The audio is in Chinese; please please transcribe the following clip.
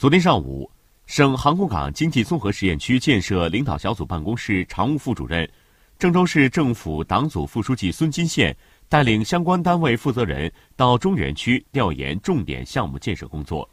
昨天上午，省航空港经济综合实验区建设领导小组办公室常务副主任、郑州市政府党组副书记孙金宪带领相关单位负责人到中原区调研重点项目建设工作。